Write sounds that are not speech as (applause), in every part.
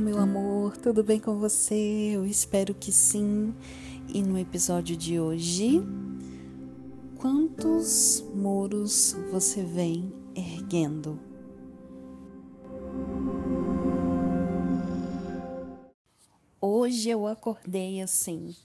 meu amor, tudo bem com você? Eu espero que sim. E no episódio de hoje, quantos muros você vem erguendo? Hoje eu acordei assim,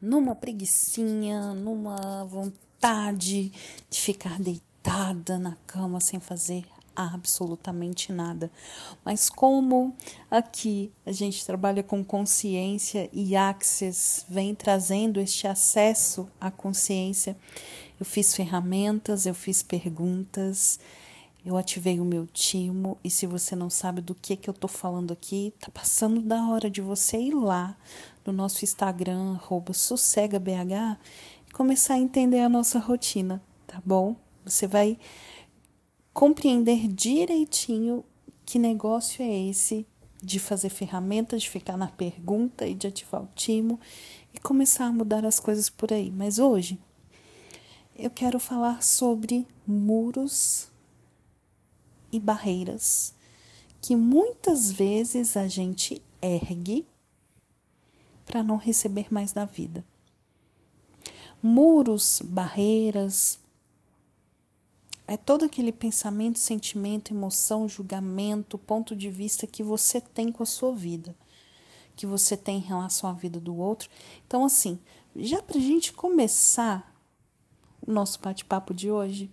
numa preguiçinha, numa vontade de ficar deitada na cama sem fazer absolutamente nada. Mas como aqui a gente trabalha com consciência e Access vem trazendo este acesso à consciência, eu fiz ferramentas, eu fiz perguntas, eu ativei o meu timo e se você não sabe do que que eu tô falando aqui, tá passando da hora de você ir lá no nosso Instagram @sossegabh e começar a entender a nossa rotina, tá bom? Você vai compreender direitinho que negócio é esse de fazer ferramentas, de ficar na pergunta e de ativar o timo e começar a mudar as coisas por aí. Mas hoje eu quero falar sobre muros e barreiras que muitas vezes a gente ergue para não receber mais da vida. Muros, barreiras, é todo aquele pensamento, sentimento, emoção, julgamento, ponto de vista que você tem com a sua vida, que você tem em relação à vida do outro. Então, assim, já para a gente começar o nosso bate-papo de hoje,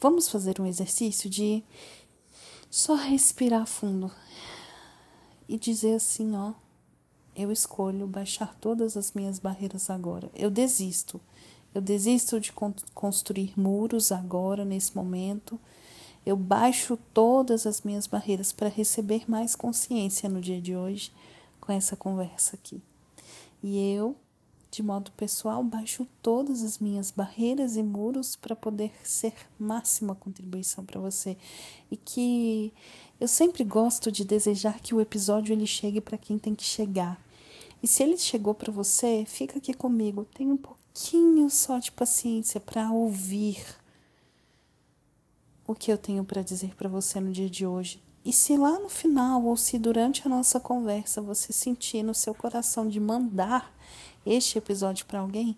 vamos fazer um exercício de só respirar fundo e dizer assim: ó, eu escolho baixar todas as minhas barreiras agora, eu desisto eu desisto de construir muros agora, nesse momento. Eu baixo todas as minhas barreiras para receber mais consciência no dia de hoje com essa conversa aqui. E eu, de modo pessoal, baixo todas as minhas barreiras e muros para poder ser máxima contribuição para você. E que eu sempre gosto de desejar que o episódio ele chegue para quem tem que chegar. E se ele chegou para você, fica aqui comigo. Tem um pouco pouquinho só de paciência para ouvir o que eu tenho para dizer para você no dia de hoje. E se lá no final ou se durante a nossa conversa você sentir no seu coração de mandar este episódio para alguém,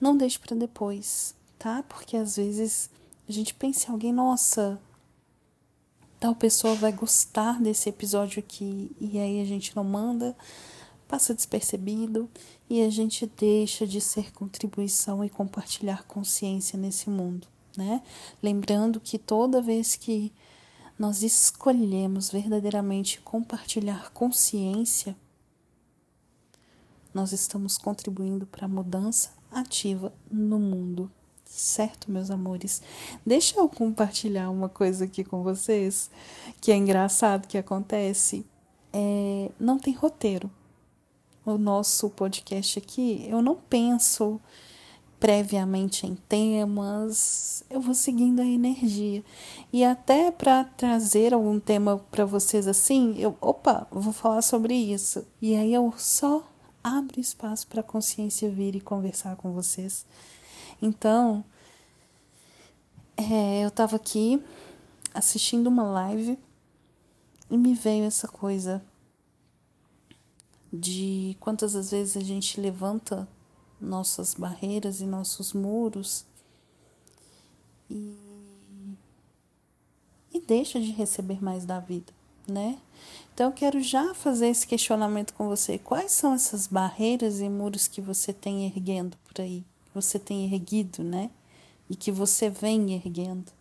não deixe para depois, tá? Porque às vezes a gente pensa em alguém, nossa, tal pessoa vai gostar desse episódio aqui e aí a gente não manda passa despercebido e a gente deixa de ser contribuição e compartilhar consciência nesse mundo, né? Lembrando que toda vez que nós escolhemos verdadeiramente compartilhar consciência, nós estamos contribuindo para a mudança ativa no mundo. Certo, meus amores? Deixa eu compartilhar uma coisa aqui com vocês que é engraçado que acontece. É, não tem roteiro o nosso podcast aqui, eu não penso previamente em temas, eu vou seguindo a energia. E até para trazer algum tema para vocês assim, eu, opa, vou falar sobre isso. E aí eu só abro espaço para a consciência vir e conversar com vocês. Então, é, eu estava aqui assistindo uma live e me veio essa coisa de quantas as vezes a gente levanta nossas barreiras e nossos muros e, e deixa de receber mais da vida, né? Então eu quero já fazer esse questionamento com você. Quais são essas barreiras e muros que você tem erguendo por aí? Que você tem erguido, né? E que você vem erguendo.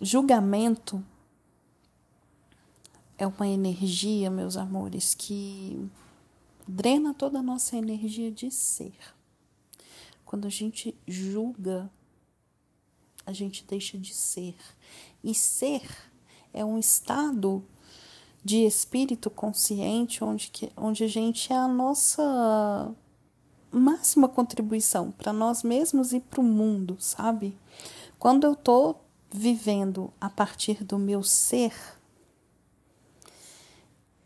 Julgamento é uma energia, meus amores, que drena toda a nossa energia de ser. Quando a gente julga, a gente deixa de ser. E ser é um estado de espírito consciente onde, que, onde a gente é a nossa máxima contribuição para nós mesmos e para o mundo, sabe? Quando eu estou vivendo a partir do meu ser,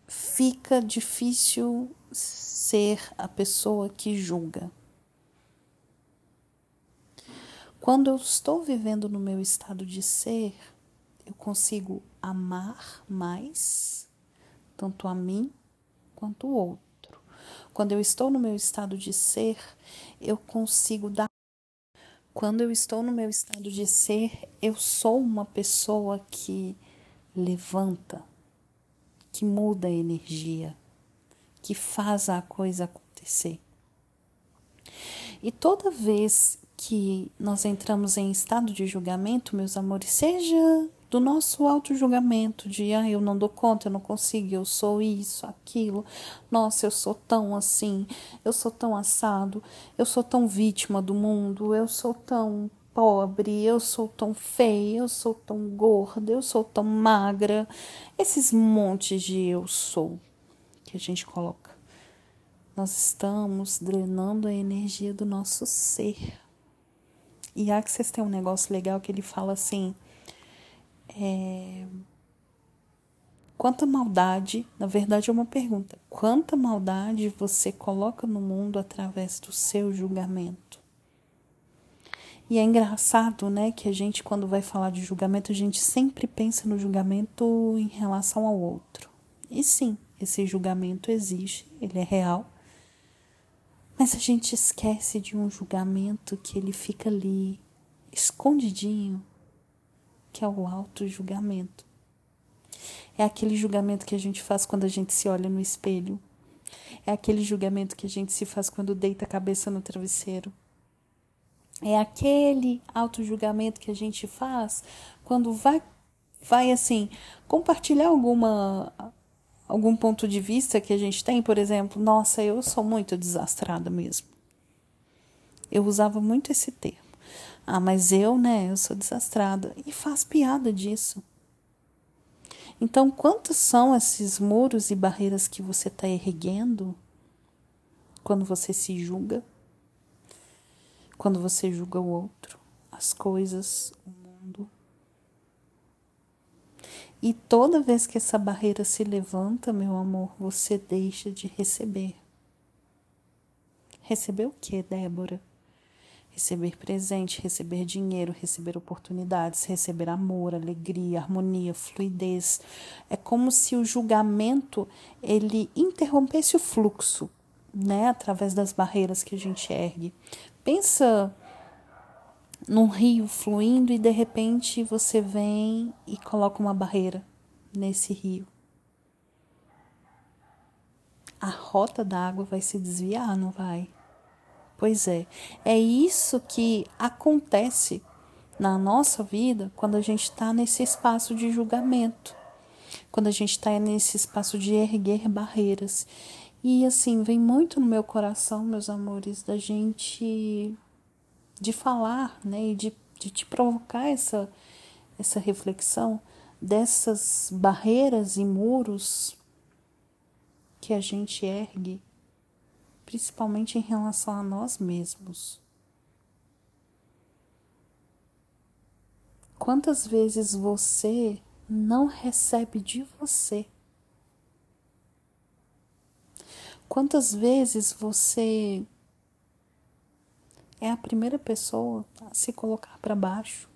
fica difícil ser a pessoa que julga. Quando eu estou vivendo no meu estado de ser, eu consigo amar mais, tanto a mim quanto o outro. Quando eu estou no meu estado de ser, eu consigo dar. Quando eu estou no meu estado de ser, eu sou uma pessoa que levanta, que muda a energia, que faz a coisa acontecer. E toda vez que nós entramos em estado de julgamento, meus amores, seja do nosso auto-julgamento, de ah, eu não dou conta, eu não consigo, eu sou isso, aquilo, nossa, eu sou tão assim, eu sou tão assado, eu sou tão vítima do mundo, eu sou tão pobre, eu sou tão feia, eu sou tão gorda, eu sou tão magra, esses montes de eu sou que a gente coloca. Nós estamos drenando a energia do nosso ser. E Axis tem um negócio legal que ele fala assim: é, quanta maldade, na verdade é uma pergunta, quanta maldade você coloca no mundo através do seu julgamento? E é engraçado, né, que a gente, quando vai falar de julgamento, a gente sempre pensa no julgamento em relação ao outro. E sim, esse julgamento existe, ele é real, mas a gente esquece de um julgamento que ele fica ali, escondidinho, que é o auto-julgamento. É aquele julgamento que a gente faz quando a gente se olha no espelho. É aquele julgamento que a gente se faz quando deita a cabeça no travesseiro. É aquele auto-julgamento que a gente faz quando vai, vai assim, compartilhar alguma algum ponto de vista que a gente tem, por exemplo, nossa, eu sou muito desastrada mesmo. Eu usava muito esse termo. Ah, mas eu, né, eu sou desastrada. E faz piada disso. Então, quantos são esses muros e barreiras que você está erguendo quando você se julga? Quando você julga o outro, as coisas, o mundo? E toda vez que essa barreira se levanta, meu amor, você deixa de receber. Receber o que, Débora? Receber presente, receber dinheiro, receber oportunidades, receber amor, alegria, harmonia, fluidez. É como se o julgamento ele interrompesse o fluxo, né, através das barreiras que a gente ergue. Pensa num rio fluindo e de repente você vem e coloca uma barreira nesse rio. A rota da água vai se desviar, não vai? Pois é, é isso que acontece na nossa vida quando a gente está nesse espaço de julgamento, quando a gente está nesse espaço de erguer barreiras. E assim, vem muito no meu coração, meus amores, da gente de falar, né, e de, de te provocar essa, essa reflexão dessas barreiras e muros que a gente ergue, principalmente em relação a nós mesmos. Quantas vezes você não recebe de você? Quantas vezes você é a primeira pessoa a se colocar para baixo.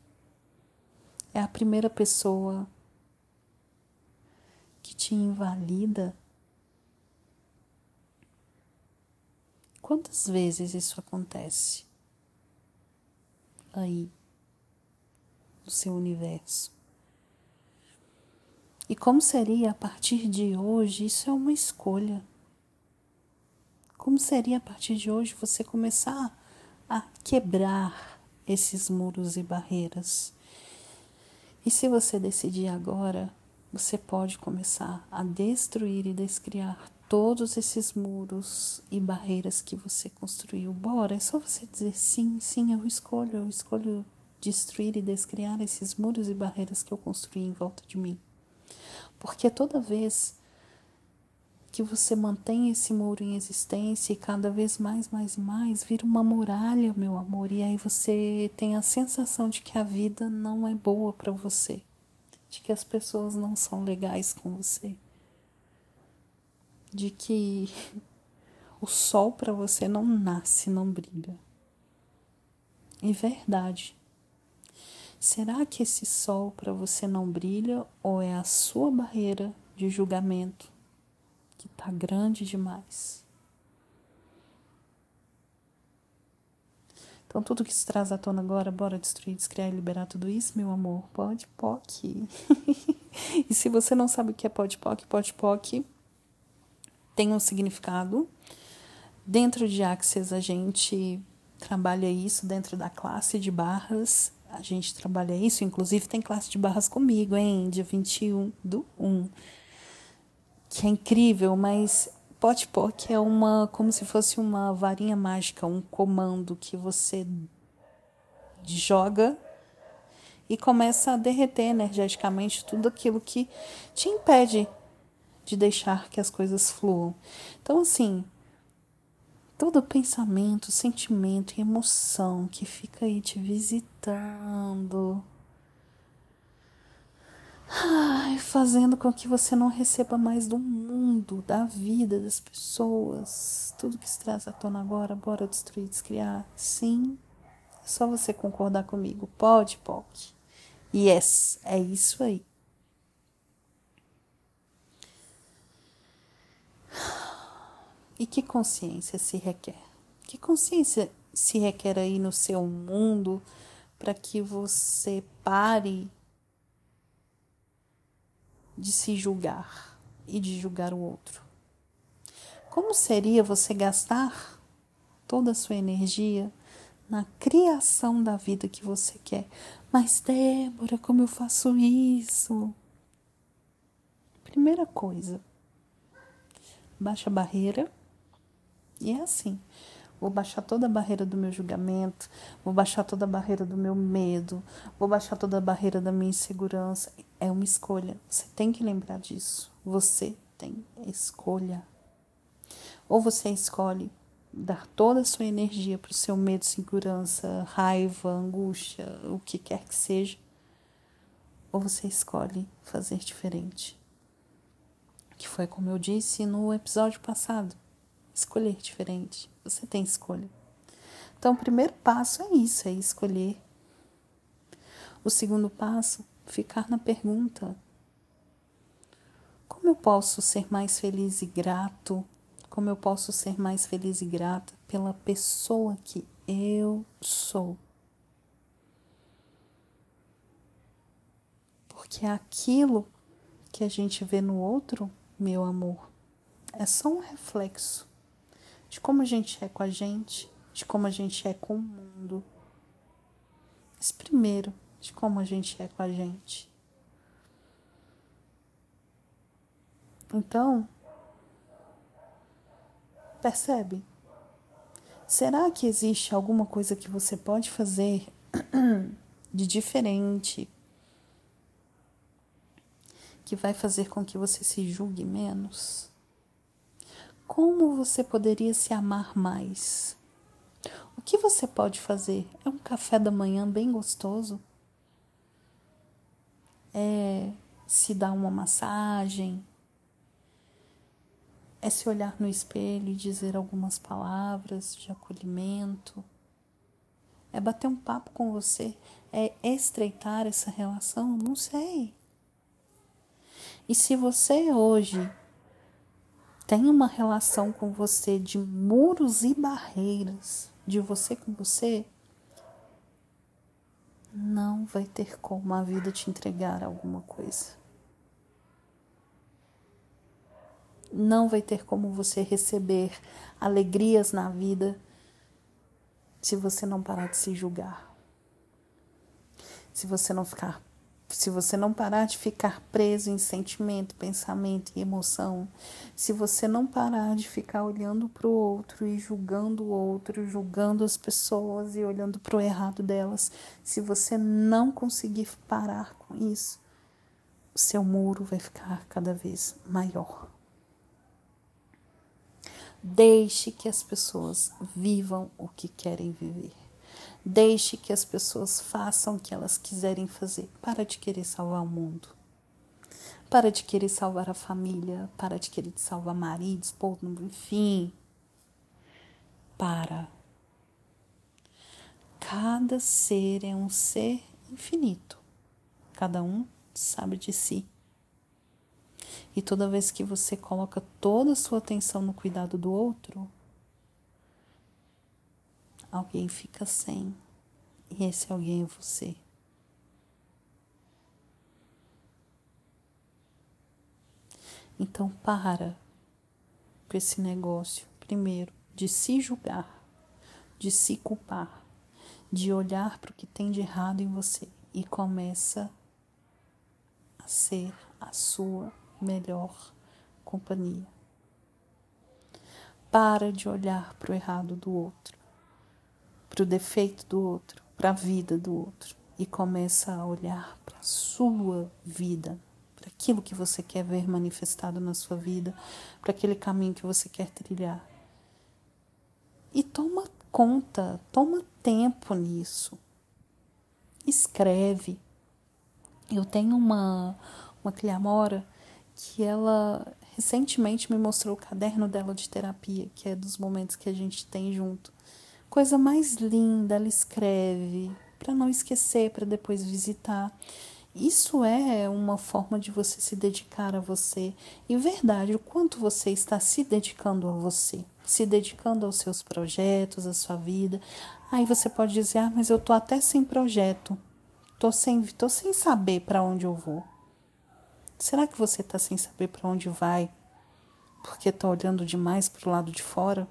É a primeira pessoa que te invalida. Quantas vezes isso acontece aí no seu universo? E como seria a partir de hoje? Isso é uma escolha. Como seria a partir de hoje você começar a quebrar esses muros e barreiras. E se você decidir agora, você pode começar a destruir e descriar todos esses muros e barreiras que você construiu. Bora, é só você dizer sim, sim, eu escolho, eu escolho destruir e descriar esses muros e barreiras que eu construí em volta de mim. Porque toda vez que você mantém esse muro em existência e cada vez mais, mais, mais vira uma muralha, meu amor, e aí você tem a sensação de que a vida não é boa para você, de que as pessoas não são legais com você, de que (laughs) o sol para você não nasce, não brilha. E verdade. Será que esse sol para você não brilha ou é a sua barreira de julgamento que está grande demais? Então, tudo que se traz à tona agora, bora destruir, descriar e liberar tudo isso, meu amor? Pode, POC. (laughs) e se você não sabe o que é pode, POC, pode, POC tem um significado. Dentro de Axis, a gente trabalha isso dentro da classe de barras. A gente trabalha isso, inclusive tem classe de barras comigo, hein? Dia 21 do 1. Que é incrível, mas Potpock é uma como se fosse uma varinha mágica, um comando que você joga e começa a derreter energeticamente tudo aquilo que te impede de deixar que as coisas fluam. Então, assim, todo pensamento, sentimento e emoção que fica aí te visitando, Ai, fazendo com que você não receba mais do mundo, da vida, das pessoas. Tudo que se traz à tona agora, bora destruir, descriar. Sim, é só você concordar comigo. Pode, pode. Yes, é isso aí. E que consciência se requer? Que consciência se requer aí no seu mundo para que você pare de se julgar e de julgar o outro. Como seria você gastar toda a sua energia na criação da vida que você quer? Mas, Débora, como eu faço isso? Primeira coisa, baixa a barreira. E é assim. Vou baixar toda a barreira do meu julgamento, vou baixar toda a barreira do meu medo, vou baixar toda a barreira da minha insegurança. É uma escolha. Você tem que lembrar disso. Você tem escolha. Ou você escolhe dar toda a sua energia para o seu medo, segurança, raiva, angústia, o que quer que seja, ou você escolhe fazer diferente. Que foi como eu disse no episódio passado escolher diferente. Você tem escolha. Então, o primeiro passo é isso, é escolher. O segundo passo, ficar na pergunta: como eu posso ser mais feliz e grato? Como eu posso ser mais feliz e grata pela pessoa que eu sou? Porque aquilo que a gente vê no outro, meu amor, é só um reflexo de como a gente é com a gente, de como a gente é com o mundo. Mas primeiro, de como a gente é com a gente. Então, percebe? Será que existe alguma coisa que você pode fazer (clears throat) de diferente que vai fazer com que você se julgue menos? Como você poderia se amar mais? O que você pode fazer? É um café da manhã bem gostoso? É se dar uma massagem? É se olhar no espelho e dizer algumas palavras de acolhimento? É bater um papo com você? É estreitar essa relação? Não sei. E se você hoje tem uma relação com você de muros e barreiras, de você com você, não vai ter como a vida te entregar alguma coisa. Não vai ter como você receber alegrias na vida se você não parar de se julgar. Se você não ficar se você não parar de ficar preso em sentimento, pensamento e emoção, se você não parar de ficar olhando para o outro e julgando o outro, julgando as pessoas e olhando para o errado delas, se você não conseguir parar com isso, o seu muro vai ficar cada vez maior. Deixe que as pessoas vivam o que querem viver. Deixe que as pessoas façam o que elas quiserem fazer. Para de querer salvar o mundo. Para de querer salvar a família. Para de querer salvar marido, esposo, enfim. Para. Cada ser é um ser infinito. Cada um sabe de si. E toda vez que você coloca toda a sua atenção no cuidado do outro, alguém fica sem. E esse alguém é você. Então para com esse negócio, primeiro, de se julgar, de se culpar, de olhar para o que tem de errado em você e começa a ser a sua melhor companhia. Para de olhar para o errado do outro, para o defeito do outro, para a vida do outro e começa a olhar para a sua vida, para aquilo que você quer ver manifestado na sua vida, para aquele caminho que você quer trilhar. E toma conta, toma tempo nisso. Escreve. Eu tenho uma, uma cliamora que ela recentemente me mostrou o caderno dela de terapia, que é dos momentos que a gente tem junto. Coisa mais linda, ela escreve para não esquecer, para depois visitar. Isso é uma forma de você se dedicar a você. E verdade, o quanto você está se dedicando a você, se dedicando aos seus projetos, à sua vida. Aí você pode dizer: "Ah, mas eu tô até sem projeto. Tô sem, tô sem saber para onde eu vou". Será que você está sem saber para onde vai porque está olhando demais para o lado de fora,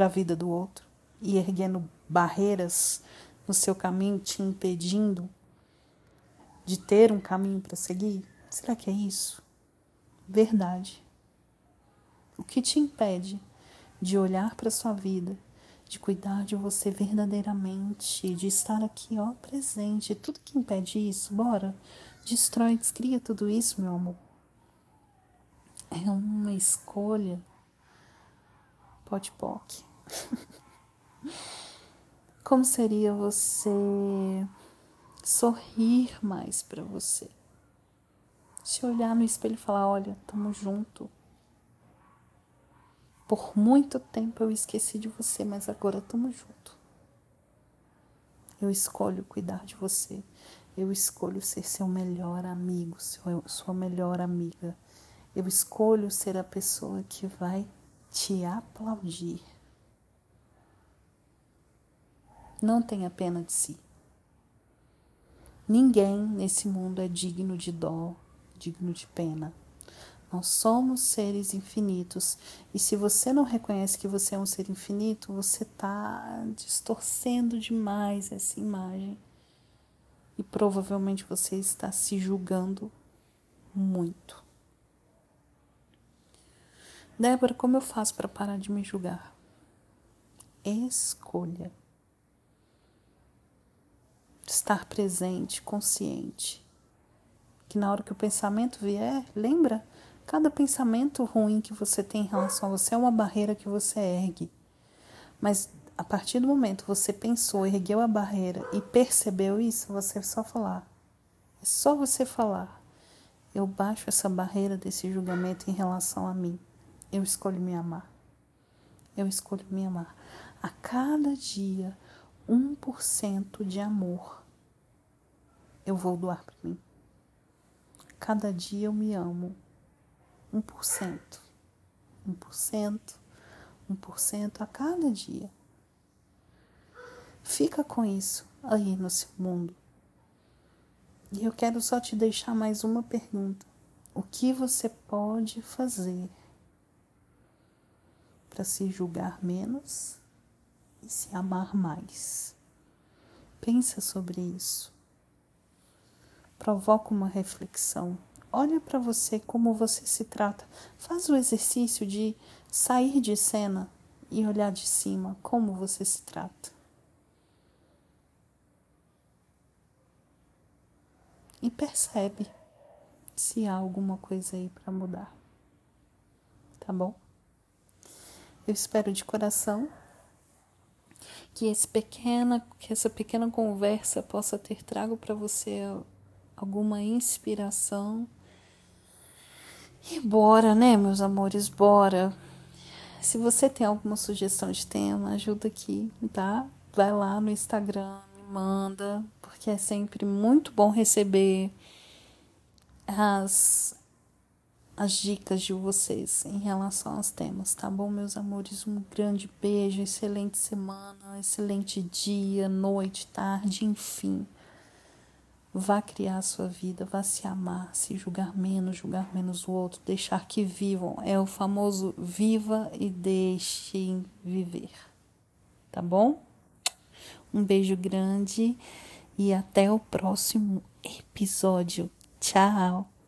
para a vida do outro e erguendo barreiras no seu caminho, te impedindo de ter um caminho para seguir? Será que é isso? Verdade. O que te impede de olhar para sua vida, de cuidar de você verdadeiramente, de estar aqui, ó, presente? Tudo que impede isso, bora destrói, descria tudo isso, meu amor. É uma escolha pote-poc. (laughs) Como seria você sorrir mais para você? Se olhar no espelho e falar: Olha, tamo junto. Por muito tempo eu esqueci de você, mas agora tamo junto. Eu escolho cuidar de você. Eu escolho ser seu melhor amigo, sua melhor amiga. Eu escolho ser a pessoa que vai te aplaudir. Não tenha pena de si. Ninguém nesse mundo é digno de dó, digno de pena. Nós somos seres infinitos e se você não reconhece que você é um ser infinito, você está distorcendo demais essa imagem e provavelmente você está se julgando muito. Débora, como eu faço para parar de me julgar? Escolha. Estar presente, consciente. Que na hora que o pensamento vier, lembra? Cada pensamento ruim que você tem em relação a você é uma barreira que você ergue. Mas a partir do momento que você pensou, ergueu a barreira e percebeu isso, você é só falar. É só você falar. Eu baixo essa barreira desse julgamento em relação a mim. Eu escolho me amar. Eu escolho me amar. A cada dia, 1% de amor eu vou doar para mim. Cada dia eu me amo. 1%. 1%. 1% a cada dia. Fica com isso aí no seu mundo. E eu quero só te deixar mais uma pergunta. O que você pode fazer para se julgar menos e se amar mais? Pensa sobre isso. Provoca uma reflexão. Olha para você como você se trata. Faz o exercício de sair de cena e olhar de cima como você se trata. e percebe se há alguma coisa aí para mudar. Tá bom? Eu espero de coração que esse pequena, que essa pequena conversa possa ter trago para você alguma inspiração. E bora, né, meus amores, bora. Se você tem alguma sugestão de tema, ajuda aqui, tá? Vai lá no Instagram, me manda, porque é sempre muito bom receber as, as dicas de vocês em relação aos temas, tá bom, meus amores? Um grande beijo, excelente semana, excelente dia, noite, tarde, enfim. Vá criar a sua vida, vá se amar, se julgar menos, julgar menos o outro, deixar que vivam. É o famoso viva e deixem viver. Tá bom? Um beijo grande e até o próximo episódio. Tchau!